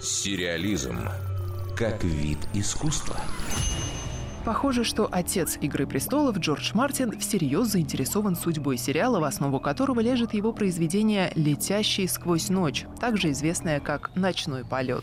Сериализм как вид искусства. Похоже, что отец «Игры престолов» Джордж Мартин всерьез заинтересован судьбой сериала, в основу которого лежит его произведение «Летящий сквозь ночь», также известное как «Ночной полет».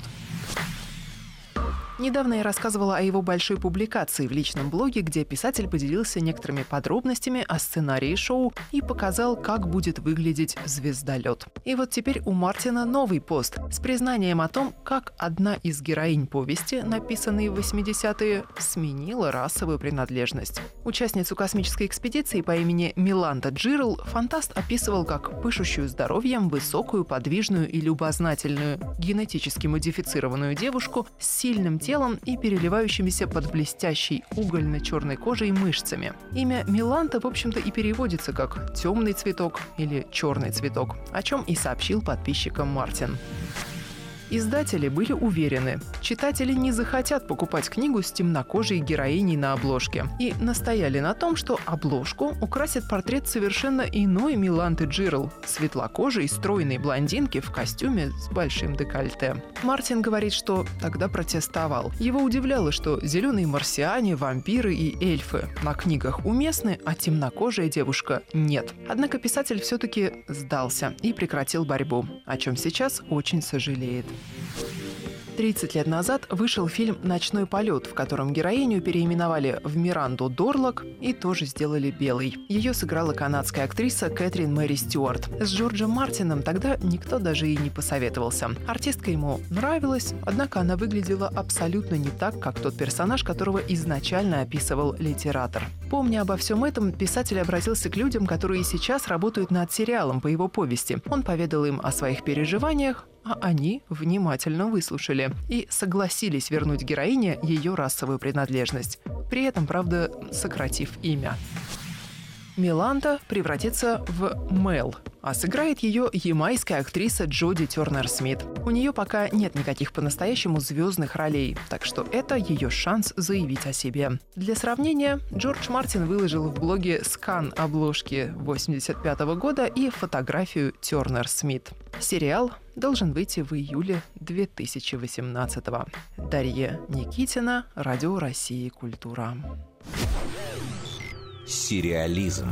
Недавно я рассказывала о его большой публикации в личном блоге, где писатель поделился некоторыми подробностями о сценарии шоу и показал, как будет выглядеть звездолет. И вот теперь у Мартина новый пост с признанием о том, как одна из героинь повести, написанной в 80-е, сменила расовую принадлежность. Участницу космической экспедиции по имени Миланда Джирл фантаст описывал как пышущую здоровьем, высокую, подвижную и любознательную, генетически модифицированную девушку с сильным телом и переливающимися под блестящей угольно-черной кожей мышцами. Имя Миланта, в общем-то, и переводится как «темный цветок» или «черный цветок», о чем и сообщил подписчикам Мартин. Издатели были уверены, читатели не захотят покупать книгу с темнокожей героиней на обложке и настояли на том, что обложку украсит портрет совершенно иной Миланты Джирл, светлокожей, стройной блондинки в костюме с большим декольте. Мартин говорит, что тогда протестовал. Его удивляло, что зеленые марсиане, вампиры и эльфы на книгах уместны, а темнокожая девушка нет. Однако писатель все-таки сдался и прекратил борьбу, о чем сейчас очень сожалеет. 30 лет назад вышел фильм «Ночной полет», в котором героиню переименовали в Миранду Дорлок и тоже сделали белой. Ее сыграла канадская актриса Кэтрин Мэри Стюарт. С Джорджем Мартином тогда никто даже и не посоветовался. Артистка ему нравилась, однако она выглядела абсолютно не так, как тот персонаж, которого изначально описывал литератор. Помня обо всем этом, писатель обратился к людям, которые сейчас работают над сериалом по его повести. Он поведал им о своих переживаниях, а они внимательно выслушали и согласились вернуть героине ее расовую принадлежность, при этом, правда, сократив имя. Миланта превратится в Мел, а сыграет ее ямайская актриса Джоди Тернер Смит. У нее пока нет никаких по-настоящему звездных ролей, так что это ее шанс заявить о себе. Для сравнения, Джордж Мартин выложил в блоге скан обложки 85 года и фотографию Тернер Смит. Сериал должен выйти в июле 2018 -го. Дарья Никитина, Радио России «Культура». Сериализм.